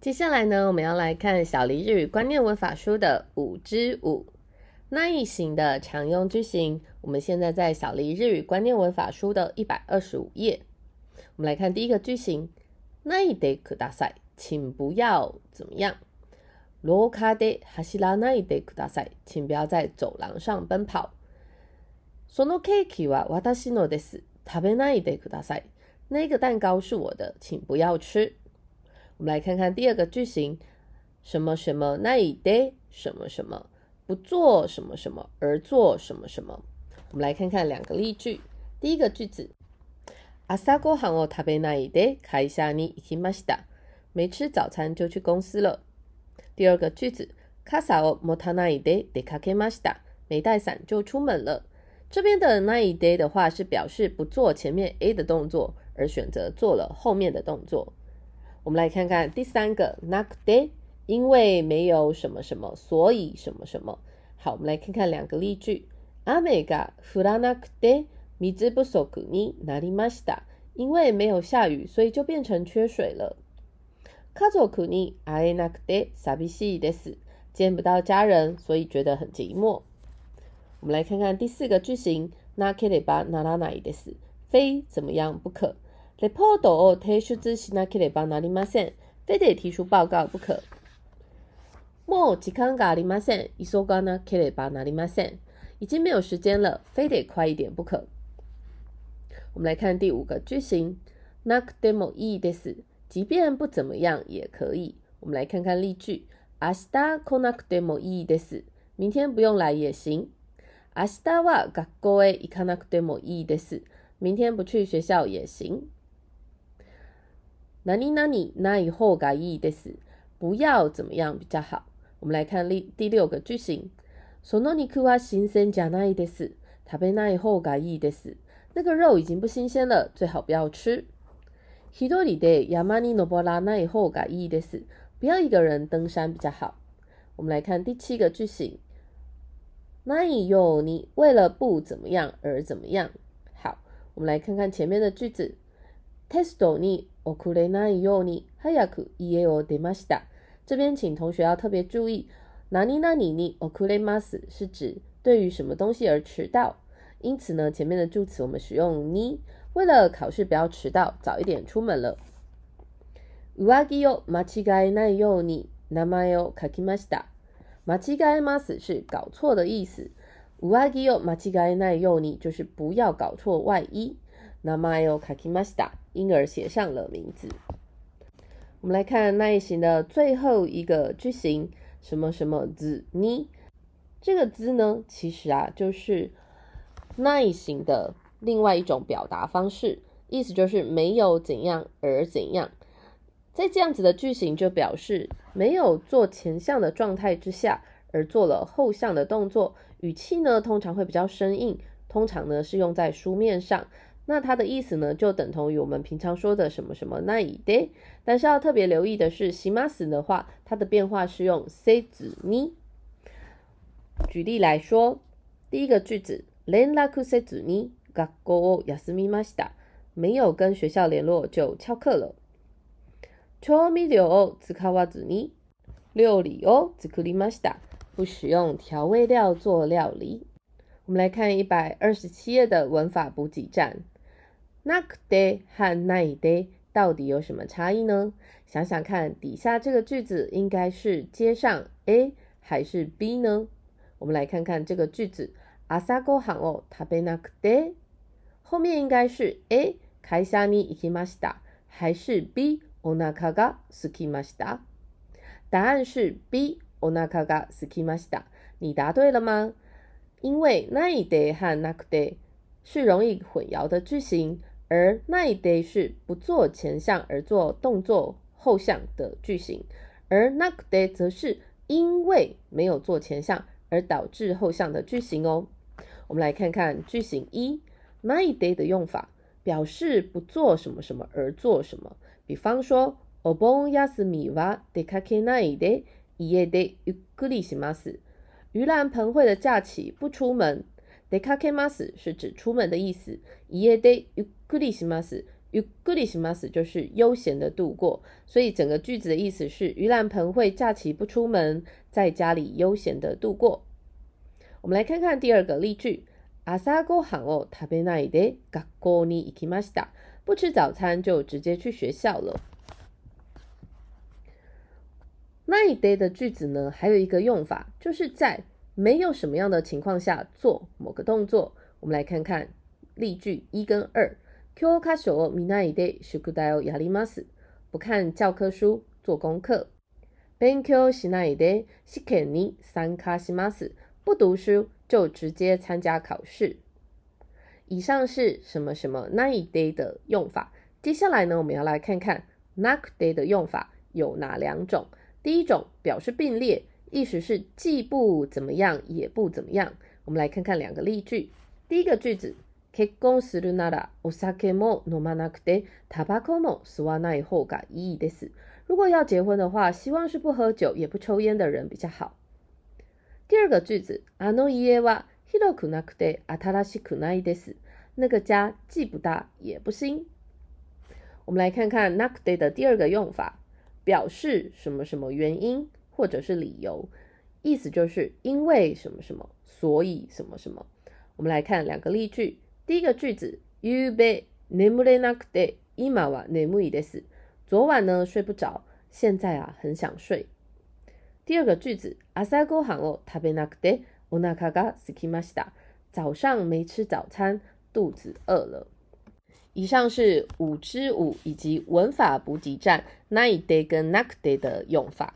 接下来呢，我们要来看小黎日语观念文法书的五之五那一型的常用句型。我们现在在小黎日语观念文法书的一百二十五页。我们来看第一个句型：那いでください，请不要怎么样。ローカで走らないでください，请不要在走廊上奔跑。そのケーキは私のです。食べないでください。那个蛋糕是我的，请不要吃。 我们来看看第二个句型：什么什么ないで什么什么不做什么什么而做什么什么。我们来看看两个例句。第一个句子：朝ごはんを食べないで会社に行きました。没吃早餐就去公司了。第二个句子：傘を持たないで出かけました。没带伞就出门了。这边的那一 day 的话是表示不做前面 A 的动作，而选择做了后面的动作。 我们来看看第三个 not day，因为没有什么什么，所以什么什么。好，我们来看看两个例句。雨が降らなくて水不足になりました。因为没有下雨，所以就变成缺水了。家族に会えなくて寂しいです。见不到家人，所以觉得很寂寞。我们来看看第四个句型，なければならないです。非怎么样不可。 レポートを提出しなければなりません。非得提出报告不可。もう時間がありません。急がなければなりません。已经没有时间了，非得快一点不可。我们来看第五个句型，なくてもいいです。即便不怎么样也可以。我们来看看例句。明日来なくてもいいです。明天不用来也行。明日は学校へ行かなくてもいいです。明天不去学校也行。 何々ない方がいいです。不要怎么样比较好。我们来看第第六个句型。その肉は新鮮じゃないです。食べない方がいいです。那个肉已经不新鲜了，最好不要吃。一人で山に登らない方がいいです。不要一个人登山比较好。我们来看第七个句型。那有你为了不怎么样而怎么样？好，我们来看看前面的句子。 テストに遅れないように早く家を出ました。这边请同学要特别注意，哪里哪里に遅れます是指对于什么东西而迟到。因此呢，前面的助词我们使用に，为了考试不要迟到，早一点出门了。上着を間違えないように名前を書きました。马奇盖马斯是搞错的意思，乌阿吉哟马奇盖奈尤尼就是不要搞错外衣。 那么哟卡基马斯达，因而写上了名字。我们来看那一型的最后一个句型，什么什么字呢？这个字呢，其实啊就是那一型的另外一种表达方式，意思就是没有怎样而怎样。在这样子的句型，就表示没有做前项的状态之下，而做了后项的动作，语气呢通常会比较生硬，通常呢是用在书面上。那它的意思呢，就等同于我们平常说的什么什么那一的。但是要特别留意的是，西马斯的话，它的变化是用 say 子咪。举例来说，第一个句子，連絡せずに学校を休みました。没有跟学校联络就翘课了。調味料を使わずに料理を作りました。不使用调味料做料理。我们来看一百二十七页的文法补给站。 なくて和ないで到底有什么差异呢？想想看，底下这个句子应该是接上 A 还是 B 呢？我们来看看这个句子。朝ごはんを食べなくて，后面应该是 A 会社に行きました，还是 B？お腹がすきました。答案是 B。お腹がすきました。你答对了吗？因为ないで和なくて是容易混淆的句型， 而ないで是不做前项而做动作后项的句型，而なくて则是因为没有做前项而导致后项的句型哦。我们来看看句型一，ないで的用法，表示不做什么什么而做什么。比方说，お盆休みは出かけないで家でゆっくりします。盂兰盆会的假期不出门。 出かけます是指出门的意思。家でゆっくりします， ゆっくりします就是悠闲的度过，所以整个句子的意思是盂兰盆会假期不出门，在家里悠闲的度过。我们来看看第二个例句：朝ごはんを食べないで学校に行きました。不吃早餐就直接去学校了。那一 day 的句子呢，还有一个用法，就是在 没有什么样的情况下做某个动作。我们来看看例句一跟二。教科書を見ないで宿題をやります。不看教科书，做功课。勉強しないで試験に参加します。不读书就直接参加考试。以上是什么什么 night day 的用法。接下来呢，我们要来看看 night day 的用法有哪两种。第一种表示并列， 意思是既不怎么样，也不怎么样。我们来看看两个例句。第一个句子。結婚するならお酒も飲まなくてタバコも吸わない方がいいです。如果要结婚的话，希望是不喝酒也不抽烟的人比较好。第二个句子，あの家は広くなくて新しくないです。那个家既不大也不新。我们来看看なくて的第二个用法，表示什么什么原因 或者是理由，意思就是因为什么什么，所以什么什么。我们来看两个例句。第一个句子，ゆうべ眠れなくて今は眠いです。昨晚呢睡不着，现在啊很想睡。第二个句子，朝ごはんを食べなくてお腹が空きました。早上没吃早餐，肚子饿了。以上是五之五以及文法补给站 night day 跟 n a k day 的用法。